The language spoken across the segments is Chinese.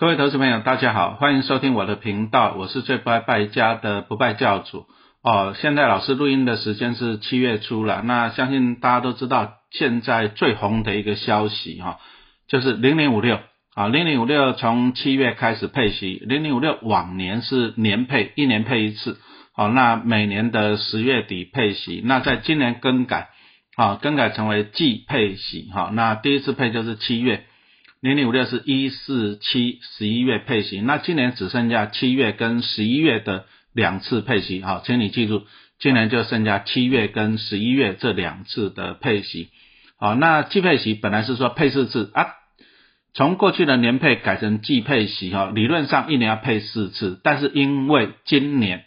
各位投资朋友，大家好，欢迎收听我的频道，我是最不爱败家的不败教主哦。现在老师录音的时间是七月初了，那相信大家都知道，现在最红的一个消息哈，就是零零五六啊，零零五六从七月开始配息，零零五六往年是年配，一年配一次，好，那每年的十月底配息，那在今年更改，啊，更改成为季配息，哈，那第一次配就是七月。零零五六是一四七十一月配息，那今年只剩下七月跟十一月的两次配息，好，请你记住，今年就剩下七月跟十一月这两次的配息，好，那季配息本来是说配四次啊，从过去的年配改成季配息，哈，理论上一年要配四次，但是因为今年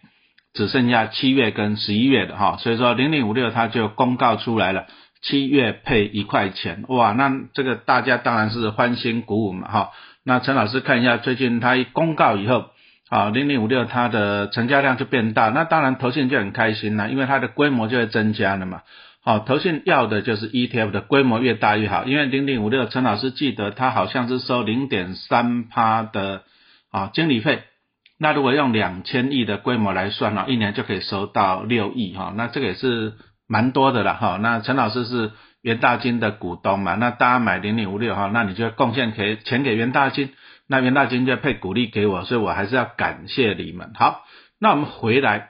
只剩下七月跟十一月的哈，所以说零零五六它就公告出来了。七月配一块钱，哇，那这个大家当然是欢欣鼓舞嘛，哈。那陈老师看一下，最近他一公告以后，啊，零零五六它的成交量就变大，那当然投信就很开心了，因为它的规模就会增加了嘛。好，投信要的就是 ETF 的规模越大越好，因为零零五六陈老师记得他好像是收零点三趴的啊经理费，那如果用两千亿的规模来算呢，一年就可以收到六亿哈，那这个也是。蛮多的了哈，那陈老师是元大金的股东嘛，那大家买零零五六哈，那你就贡献给钱给元大金，那元大金就配股利给我，所以我还是要感谢你们。好，那我们回来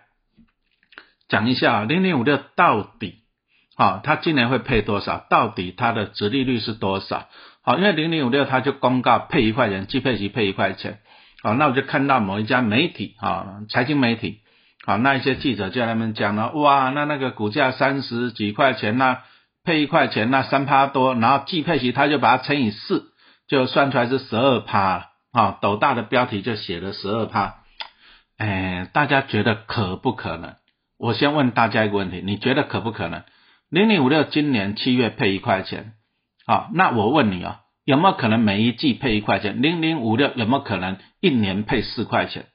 讲一下零零五六到底，好，它今年会配多少？到底它的值利率是多少？好，因为零零五六它就公告配一块钱，即配息配一块钱，好，那我就看到某一家媒体啊，财经媒体。好，那一些记者就在那边讲了，哇，那那个股价三十几块钱，那配一块钱，那三趴多，然后季配息，他就把它乘以四，就算出来是十二趴，啊，斗大的标题就写了十二趴，哎，大家觉得可不可能？我先问大家一个问题，你觉得可不可能？零零五六今年七月配一块钱，好，那我问你啊，有没有可能每一季配一块钱？零零五六有没有可能一年配四块钱？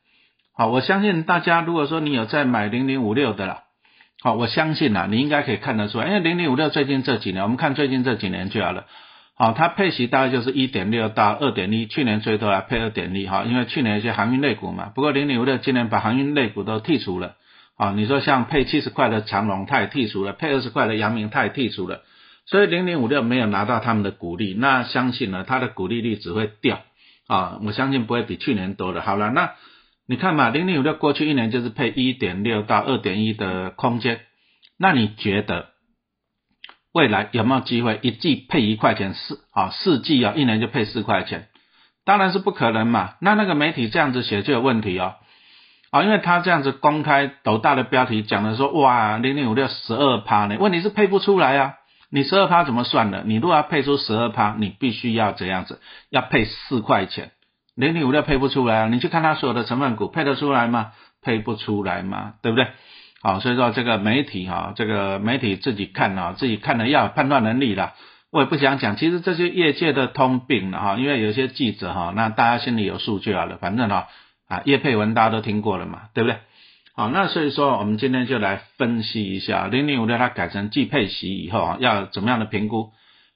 好，我相信大家，如果说你有在买零零五六的啦，好，我相信呐，你应该可以看得出来，因为零零五六最近这几年，我们看最近这几年就好了，好，它配息大概就是一点六到二点一，去年最多还配二点一，哈，因为去年一些航运类股嘛，不过零零五六今年把航运类股都剔除了，啊，你说像配七十块的长龙，它也剔除了，配二十块的阳明，它也剔除了，所以零零五六没有拿到他们的股利，那相信呢，它的股利率只会掉，啊，我相信不会比去年多的，好了，那。你看嘛，零零五六过去一年就是配一点六到二点一的空间，那你觉得未来有没有机会一季配一块钱四啊四季啊一年就配四块钱？当然是不可能嘛。那那个媒体这样子写就有问题哦，啊，因为他这样子公开斗大的标题讲的说哇零零五六十二趴呢，问题是配不出来啊。你十二趴怎么算的？你如果要配出十二趴，你必须要怎样子？要配四块钱。零零五六配不出来啊，你去看它所有的成分股配得出来吗？配不出来嘛，对不对？好，所以说这个媒体哈，这个媒体自己看啊，自己看了要有判断能力啦。我也不想讲，其实这些业界的通病了哈，因为有些记者哈，那大家心里有数就好了。反正哈啊，叶佩文大家都听过了嘛，对不对？好，那所以说我们今天就来分析一下零零五六它改成季配息以后啊，要怎么样的评估？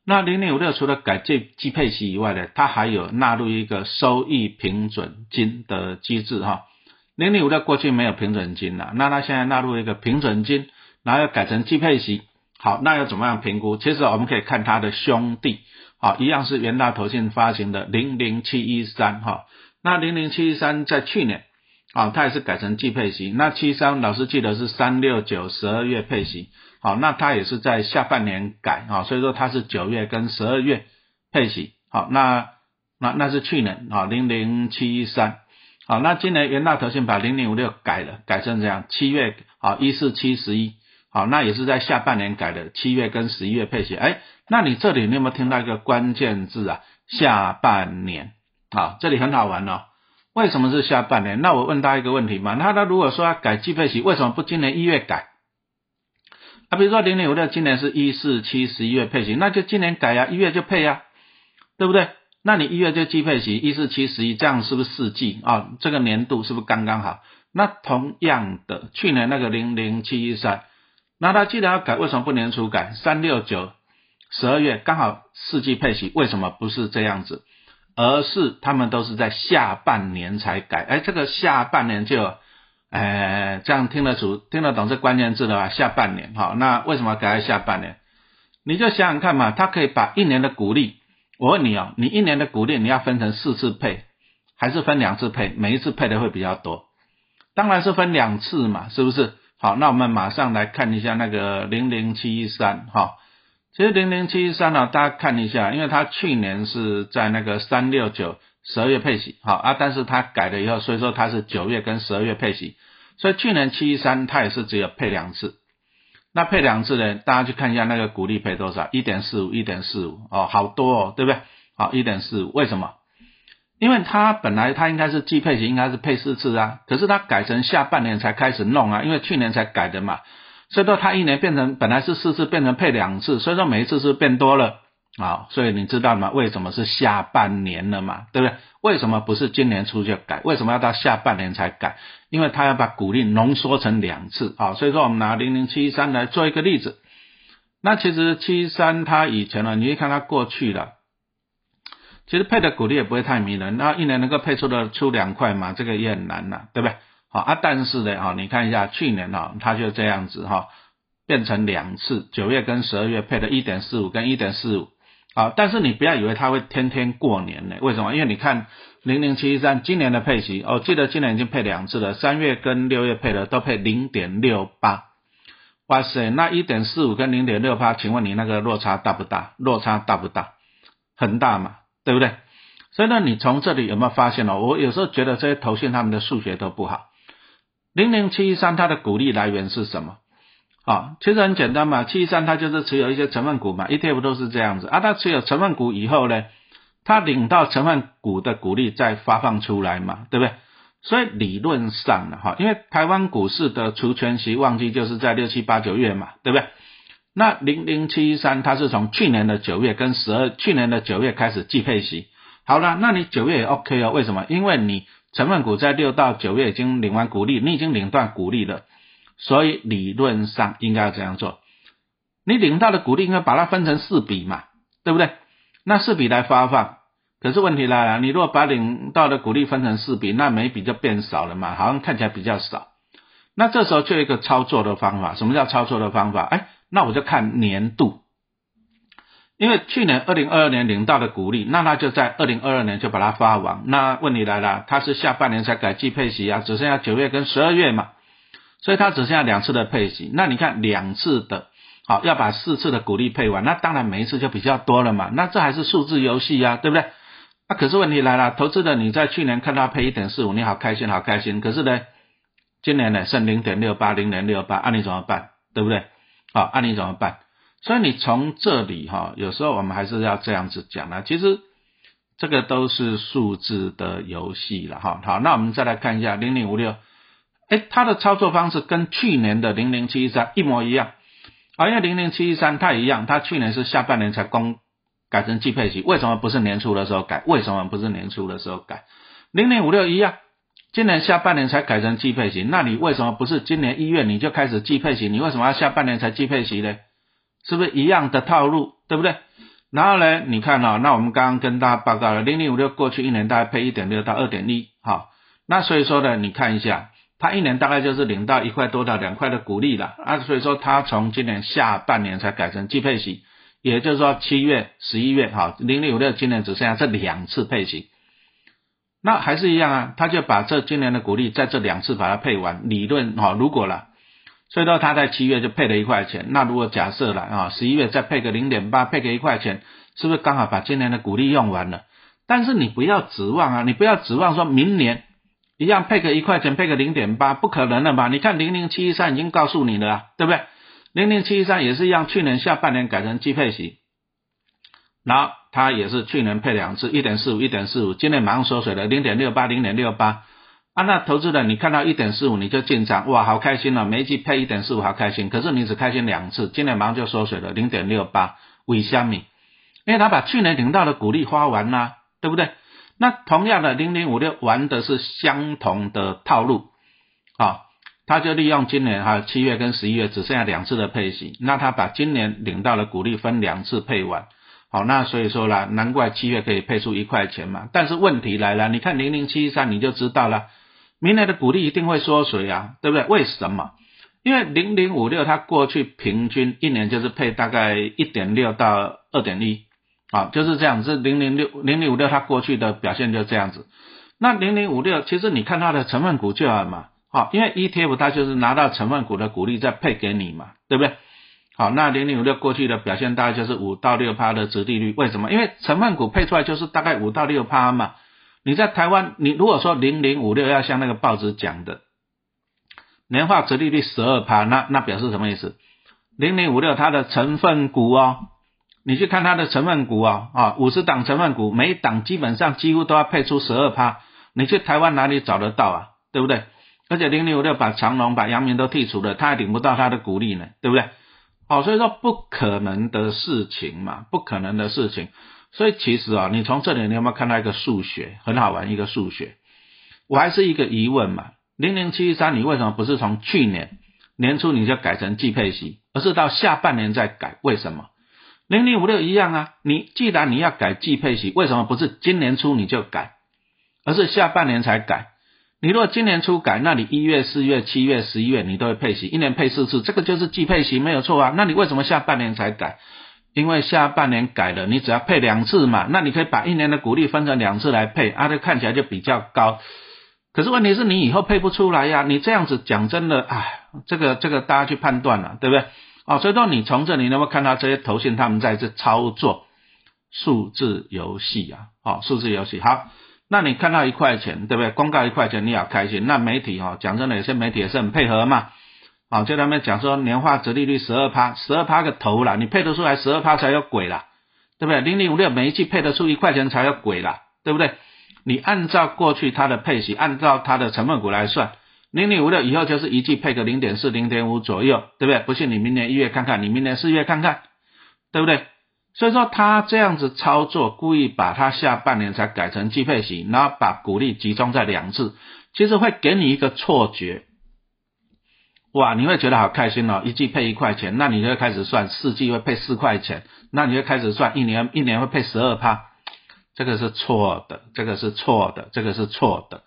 那零零五六除了改季季配息以外呢，它还有纳入一个收益平准金的机制哈。零零五六过去没有平准金了，那它现在纳入一个平准金，然后要改成季配息。好，那要怎么样评估？其实我们可以看它的兄弟，好，一样是元大投信发行的零零七一三哈。那零零七一三在去年啊，它也是改成季配息。那七三老师记得是三六九十二月配息。好，那它也是在下半年改啊，所以说它是九月跟十二月配息。好，那那那是去年啊，零零七一三。好，那今年元大投信把零零五六改了，改成这样，七月啊一四七十一。好，那也是在下半年改的，七月跟十一月配息。哎，那你这里你有没有听到一个关键字啊？下半年啊，这里很好玩哦。为什么是下半年？那我问大家一个问题嘛，那他如果说要改季配息，为什么不今年一月改？啊，比如说零零五六今年是一四七十一月配息，那就今年改呀，一月就配呀，对不对？那你一月就季配息，一四七十一，这样是不是四季啊？这个年度是不是刚刚好？那同样的，去年那个零零七一三，那他既然要改，为什么不年初改？三六九十二月刚好四季配息，为什么不是这样子？而是他们都是在下半年才改。哎，这个下半年就，哎，这样听得出、听得懂这关键字的话，下半年哈。那为什么改在下半年？你就想想看嘛，他可以把一年的股利，我问你哦，你一年的股利你要分成四次配，还是分两次配？每一次配的会比较多，当然是分两次嘛，是不是？好，那我们马上来看一下那个零零七三哈。其实零零七三呢，大家看一下，因为它去年是在那个三六九十二月配息，好啊，但是它改了以后，所以说它是九月跟十二月配息，所以去年七一三它也是只有配两次，那配两次呢，大家去看一下那个股利配多少，一点四五，一点四五哦，好多哦，对不对？好，一点四五，为什么？因为它本来它应该是季配息，应该是配四次啊，可是它改成下半年才开始弄啊，因为去年才改的嘛。所以说它一年变成本来是四次变成配两次，所以说每一次是变多了啊，所以你知道吗？为什么是下半年了嘛？对不对？为什么不是今年初就改？为什么要到下半年才改？因为他要把股利浓缩成两次啊，所以说我们拿零零七三来做一个例子。那其实七三它以前呢，你一看它过去了，其实配的股利也不会太迷人，那一年能够配出的出两块嘛，这个也很难呐，对不对？好啊，但是呢，哈，你看一下去年哈，它就这样子哈，变成两次，九月跟十二月配的一点四五跟一点四五，好，但是你不要以为它会天天过年呢，为什么？因为你看零零七三今年的配息，哦，记得今年已经配两次了，三月跟六月配的都配零点六八，哇塞，那一点四五跟零点六八，请问你那个落差大不大？落差大不大？很大嘛，对不对？所以呢，你从这里有没有发现呢？我有时候觉得这些投信他们的数学都不好。零零七一三它的股利来源是什么？啊，其实很简单嘛，七一三它就是持有一些成分股嘛，ETF 都是这样子啊。它持有成分股以后呢，它领到成分股的股利再发放出来嘛，对不对？所以理论上呢，哈，因为台湾股市的除权息旺季就是在六七八九月嘛，对不对？那零零七一三它是从去年的九月跟十二，去年的九月开始计配息。好了，那你九月也 OK 哦？为什么？因为你。成分股在六到九月已经领完股利，你已经领断股利了，所以理论上应该要这样做。你领到的股利应该把它分成四笔嘛，对不对？那四笔来发放，可是问题来了，你如果把领到的股利分成四笔，那每笔就变少了嘛，好像看起来比较少。那这时候就有一个操作的方法，什么叫操作的方法？哎，那我就看年度。因为去年二零二二年领到的股利，那他就在二零二二年就把它发完。那问题来了，他是下半年才改季配息啊，只剩下九月跟十二月嘛，所以他只剩下两次的配息。那你看两次的，好要把四次的股利配完，那当然每一次就比较多了嘛。那这还是数字游戏啊，对不对？那可是问题来了，投资的你在去年看到配一点四五，你好开心好开心。可是呢，今年呢剩零点六八零点六八，那你怎么办？对不对？好，那你怎么办？所以你从这里哈，有时候我们还是要这样子讲呢。其实这个都是数字的游戏了哈。好，那我们再来看一下零零五六，哎，它的操作方式跟去年的零零七一三一模一样。啊，因为零零七一三它一样，它去年是下半年才公改成季配息，为什么不是年初的时候改？为什么不是年初的时候改？零零五六一样，今年下半年才改成季配息，那你为什么不是今年一月你就开始季配息？你为什么要下半年才季配息呢？是不是一样的套路，对不对？然后呢，你看哦，那我们刚刚跟大家报告了，零零五六过去一年大概配一点六到二点一，好，那所以说呢，你看一下，他一年大概就是领到一块多到两块的股利了啊，所以说他从今年下半年才改成季配息，也就是说七月、十一月，哈，零零五六今年只剩下这两次配息，那还是一样啊，他就把这今年的股利在这两次把它配完，理论哈，如果了。所以说他在七月就配了一块钱，那如果假设了啊，十一月再配个零点八，配个一块钱，是不是刚好把今年的股利用完了？但是你不要指望啊，你不要指望说明年一样配个一块钱，配个零点八，不可能的吧？你看零零七一三已经告诉你了，对不对？零零七一三也是一样，去年下半年改成季配息，然后它也是去年配两次，一点四五，一点四五，今年马上缩水了，零点六八，零点六八。啊，那投资人你看到一点四五你就进场，哇，好开心了，每一季配一点四五，好开心。可是你只开心两次，今年马上就缩水了零点六八，为虾米？因为他把去年领到的股利花完啦，对不对？那同样的零零五六玩的是相同的套路，好，他就利用今年哈七月跟十一月只剩下两次的配息，那他把今年领到的股利分两次配完，好，那所以说啦，难怪七月可以配出一块钱嘛。但是问题来了，你看零零七三你就知道了，明年的股利一定会缩水啊，对不对？为什么？因为零零五六它过去平均一年就是配大概一点六到二点一，啊，就是这样子。零零六零零五六它过去的表现就这样子。那零零五六其实你看它的成分股就好嘛，好，因为 ETF 它就是拿到成分股的股利再配给你嘛，对不对？好，那零零五六过去的表现大概就是五到六趴的折利率，为什么？因为成分股配出来就是大概五到六趴嘛。你在台湾，你如果说零零五六要像那个报纸讲的年化折利率十二趴，那那表示什么意思？零零五六它的成分股哦，你去看它的成分股哦，啊，五十档成分股，每一档基本上几乎都要配出十二趴。你去台湾哪里找得到啊？对不对？而且零零五六把长隆、把阳明都剔除了，它还领不到它的股利呢，对不对？好，所以说不可能的事情嘛，不可能的事情。所以其实啊，你从这里你有没有看到一个数学很好玩？一个数学，我还是一个疑问嘛。零零七三，你为什么不是从去年年初你就改成季配息，而是到下半年再改？为什么？零零五六一样啊，你既然你要改季配息，为什么不是今年初你就改，而是下半年才改？你如果今年初改，那你一月、四月、七月、十一月你都会配息，一年配四次，这个就是季配息没有错啊。那你为什么下半年才改？因为下半年改了，你只要配两次嘛，那你可以把一年的股利分成两次来配，啊，这看起来就比较高。可是问题是你以后配不出来呀，你这样子讲真的，哎，这个这个大家去判断了，对不对？哦，所以说你从这里能够看到这些头信他们在这操作数字游戏啊？哦，数字游戏好。那你看到一块钱，对不对？公告一块钱，你也开心。那媒体哈，讲真的，有些媒体也是很配合嘛。啊，就他们讲说年化折利率十二趴，十二趴个头啦，你配得出来十二趴才有鬼啦，对不对？零零五六每一季配得出一块钱才有鬼啦，对不对？你按照过去它的配息，按照它的成分股来算，零零五六以后就是一季配个零点四、零点五左右，对不对？不信你明年一月看看，你明年四月看看，对不对？所以说他这样子操作，故意把他下半年才改成季配型，然后把股利集中在两次，其实会给你一个错觉，哇，你会觉得好开心哦，一季配一块钱，那你就开始算四季会配四块钱，那你就开始算一年一年会配十二趴，这个是错的，这个是错的，这个是错的。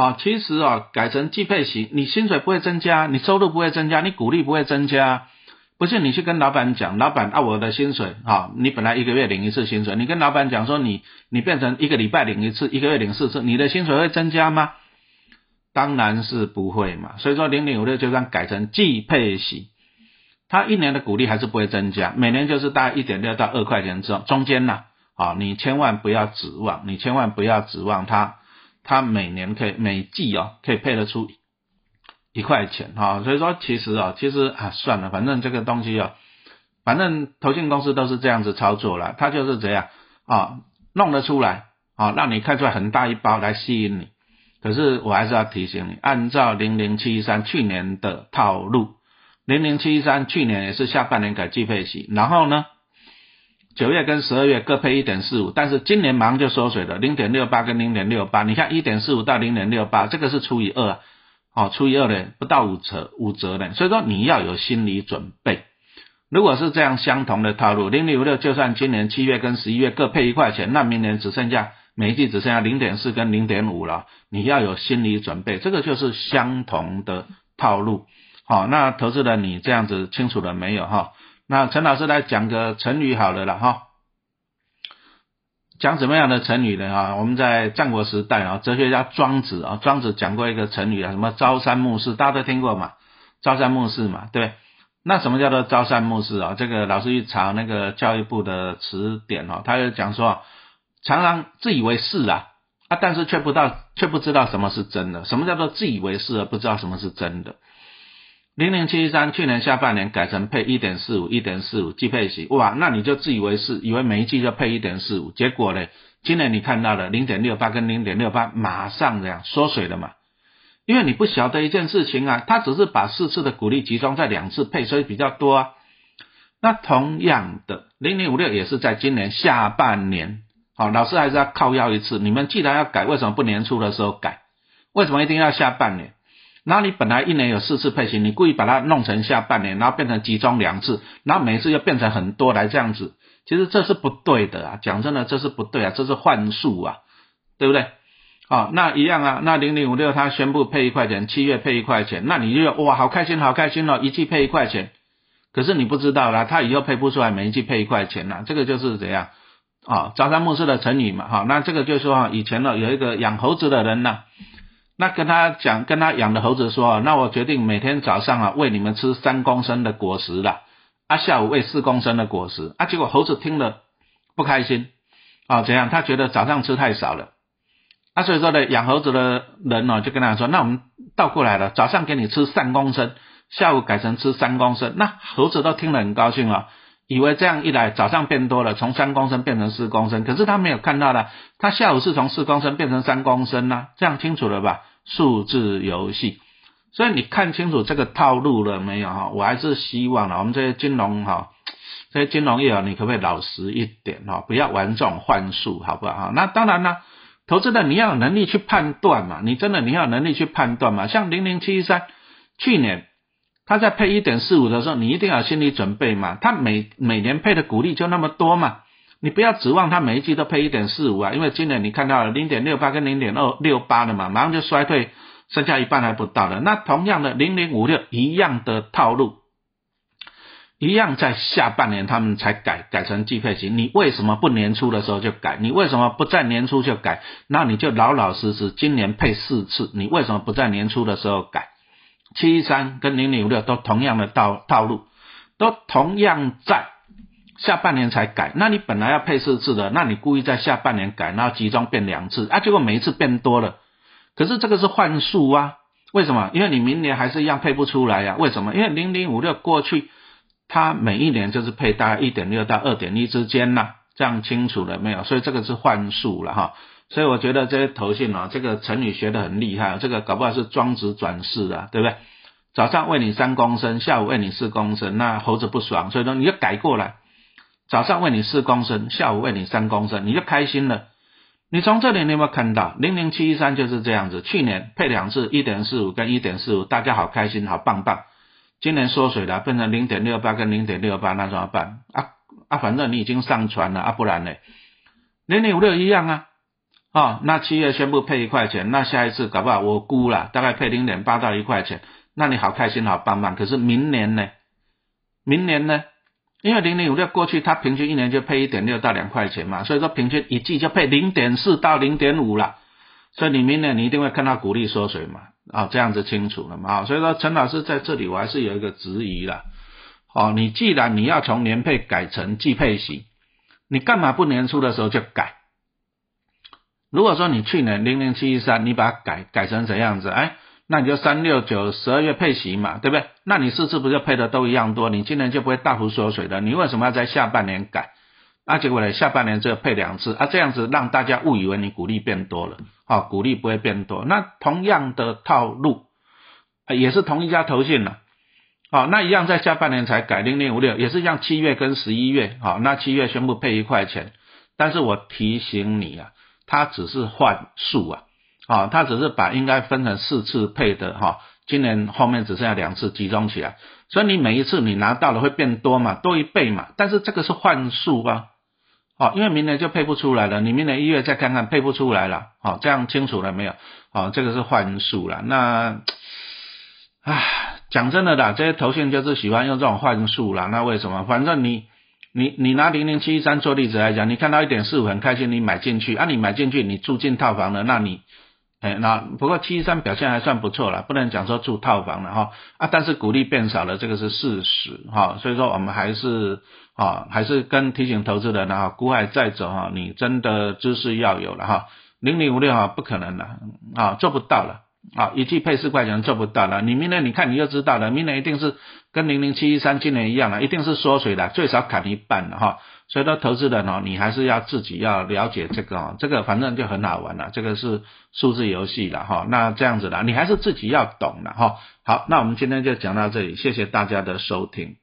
好，其实啊，改成季配型，你薪水不会增加，你收入不会增加，你股利不会增加。不是你去跟老板讲，老板啊，我的薪水啊，你本来一个月领一次薪水，你跟老板讲说你你变成一个礼拜领一次，一个月领四次，你的薪水会增加吗？当然是不会嘛。所以说零零五六就算改成季配型，它一年的股利还是不会增加，每年就是大概一点六到二块钱中中间呐。啊，你千万不要指望，你千万不要指望它，它每年可以每季哦可以配得出。一块钱哈，所以说其实啊，其实啊算了，反正这个东西啊，反正投信公司都是这样子操作了，他就是这样啊，弄得出来啊，让你看出来很大一包来吸引你。可是我还是要提醒你，按照零零七三去年的套路，零零七三去年也是下半年改季配息，然后呢，九月跟十二月各配一点四五，但是今年马上就缩水了，零点六八跟零点六八，你看一点四五到零点六八，这个是除以二啊。哦，除以二呢，不到五折，五折呢，所以说你要有心理准备。如果是这样相同的套路，零零五六就算今年七月跟十一月各配一块钱，那明年只剩下每一季只剩下零点四跟零点五了，你要有心理准备。这个就是相同的套路。好，那投资人你这样子清楚了没有哈？那陈老师来讲个成语好了了哈。讲什么样的成语呢？啊，我们在战国时代啊，哲学家庄子啊，庄子讲过一个成语啊，什么朝三暮四，大家都听过嘛？朝三暮四嘛，对。那什么叫做朝三暮四啊？这个老师去查那个教育部的词典哦，他就讲说，常常自以为是啊，啊，但是却不到，却不知道什么是真的。什么叫做自以为是而不知道什么是真的？零零七三去年下半年改成配一点四五，一点四五季配息，哇，那你就自以为是，以为每一季就配一点四五，结果呢，今年你看到了零点六八跟零点六八马上这样缩水了嘛？因为你不晓得一件事情啊，他只是把四次的股利集中在两次配，所以比较多啊。那同样的，零零五六也是在今年下半年，好，老师还是要靠要一次。你们既然要改，为什么不年初的时候改？为什么一定要下半年？然后你本来一年有四次配型，你故意把它弄成下半年，然后变成集中两次，然后每次又变成很多来这样子，其实这是不对的啊，讲真的这是不对啊，这是幻术啊，对不对？好，那一样啊，那零零五六它宣布配一块钱，七月配一块钱，那你就哇好开心好开心哦，一季配一块钱，可是你不知道啦，它以后配不出来，每一季配一块钱呐，这个就是怎样啊？朝三暮四的成语嘛，哈，那这个就是说以前呢有一个养猴子的人呐，那跟他讲，跟他养的猴子说，那我决定每天早上啊喂你们吃三公升的果实了，啊下午喂四公升的果实，啊结果猴子听了不开心啊，怎样？他觉得早上吃太少了。啊，所以说呢，养猴子的人呢，就跟他说，那我们倒过来了，早上给你吃三公升，下午改成吃三公升，那猴子都听了很高兴了，以为这样一来早上变多了，从三公升变成四公升，可是他没有看到的，他下午是从四公升变成三公升呢，这样清楚了吧？数字游戏，所以你看清楚这个套路了没有哈？我还是希望呢，我们这些金融哈，这些金融业啊，你可不可以老实一点哈？不要玩这种幻术，好不好？那当然呢。投资的你要有能力去判断嘛，你真的你要有能力去判断嘛。像零零七三，去年他在配一点四五的时候，你一定要心理准备嘛。他每每年配的股利就那么多嘛，你不要指望它每一季都配一点四五啊，因为今年你看到了零点六八跟零点二六八的嘛，马上就衰退，剩下一半还不到的。那同样的零零五六一样的套路。一样在下半年他们才改改成季配型，你为什么不年初的时候就改？你为什么不在年初就改？那你就老老实实今年配四次，你为什么不在年初的时候改？七三跟零零五六都同样的套套路，都同样在下半年才改。那你本来要配四次的，那你故意在下半年改，然后集中变两次啊？结果每一次变多了，可是这个是幻术啊？为什么？因为你明年还是一样配不出来呀？为什么？因为零零五六过去。它每一年就是配大概一点六到二点一之间呐，这样清楚了没有？所以这个是幻术了哈。所以我觉得这些头信啊，这个成语学得很厉害，这个搞不好是庄子转世啊，对不对？早上喂你三公升，下午喂你四公升，那猴子不爽，所以说你就改过来，早上喂你四公升，下午喂你三公升，你就开心了。你从这里你有没有看到零零七一三就是这样子？去年配两次一点四五跟一点四五，大家好开心，好棒棒。今年缩水了，变成零点六八跟零点六八，那怎么办？啊啊，反正你已经上船了啊，不然呢？零点五六一样啊，哦，那七月宣布配一块钱，那下一次搞不好我估了，大概配零点八到一块钱，那你好开心好棒棒。可是明年呢？明年呢？因为零零五六过去它平均一年就配一点六到两块钱嘛，所以说平均一季就配零点四到零点五了，所以你明年你一定会看到股利缩水嘛。啊，这样子清楚了嘛？啊，所以说陈老师在这里我还是有一个质疑了。哦，你既然你要从年配改成季配型，你干嘛不年初的时候就改？如果说你去年零零七一三，你把它改改成怎样子？哎，那你就三六九十二月配息嘛，对不对？那你四次不就配的都一样多？你今年就不会大幅缩水的。你为什么要在下半年改？那结果呢？下半年只有配两次啊，这样子让大家误以为你股利变多了，啊，股利不会变多。那同样的套路，也是同一家投信了，好，那一样在下半年才改零零五六，也是像七月跟十一月，好，那七月宣布配一块钱，但是我提醒你啊，它只是换数啊，啊，它只是把应该分成四次配的哈，今年后面只剩下两次集中起来，所以你每一次你拿到了会变多嘛，多一倍嘛，但是这个是换数啊。好，因为明年就配不出来了，你明年一月再看看配不出来了，好，这样清楚了没有？好，这个是幻术了。那，唉，讲真的啦，这些头线就是喜欢用这种幻术啦。那为什么？反正你，你，你拿零零七一三做例子来讲，你看到一点四五很开心，你买进去，啊，你买进去，你住进套房了，那你。哎，那不过七三表现还算不错了，不能讲说住套房了哈啊，但是股利变少了，这个是事实哈，所以说我们还是啊，还是跟提醒投资人啊，股海再走哈，你真的知识要有了哈，零零五六哈不可能的啊，做不到了啊，一季配四块钱做不到了，你明年你看你就知道了，明年一定是跟零零七一三今年一样了，一定是缩水的，最少砍一半了哈。所以说，投资人哦，你还是要自己要了解这个哦，这个反正就很好玩了，这个是数字游戏了哈。那这样子的，你还是自己要懂的哈。好，那我们今天就讲到这里，谢谢大家的收听。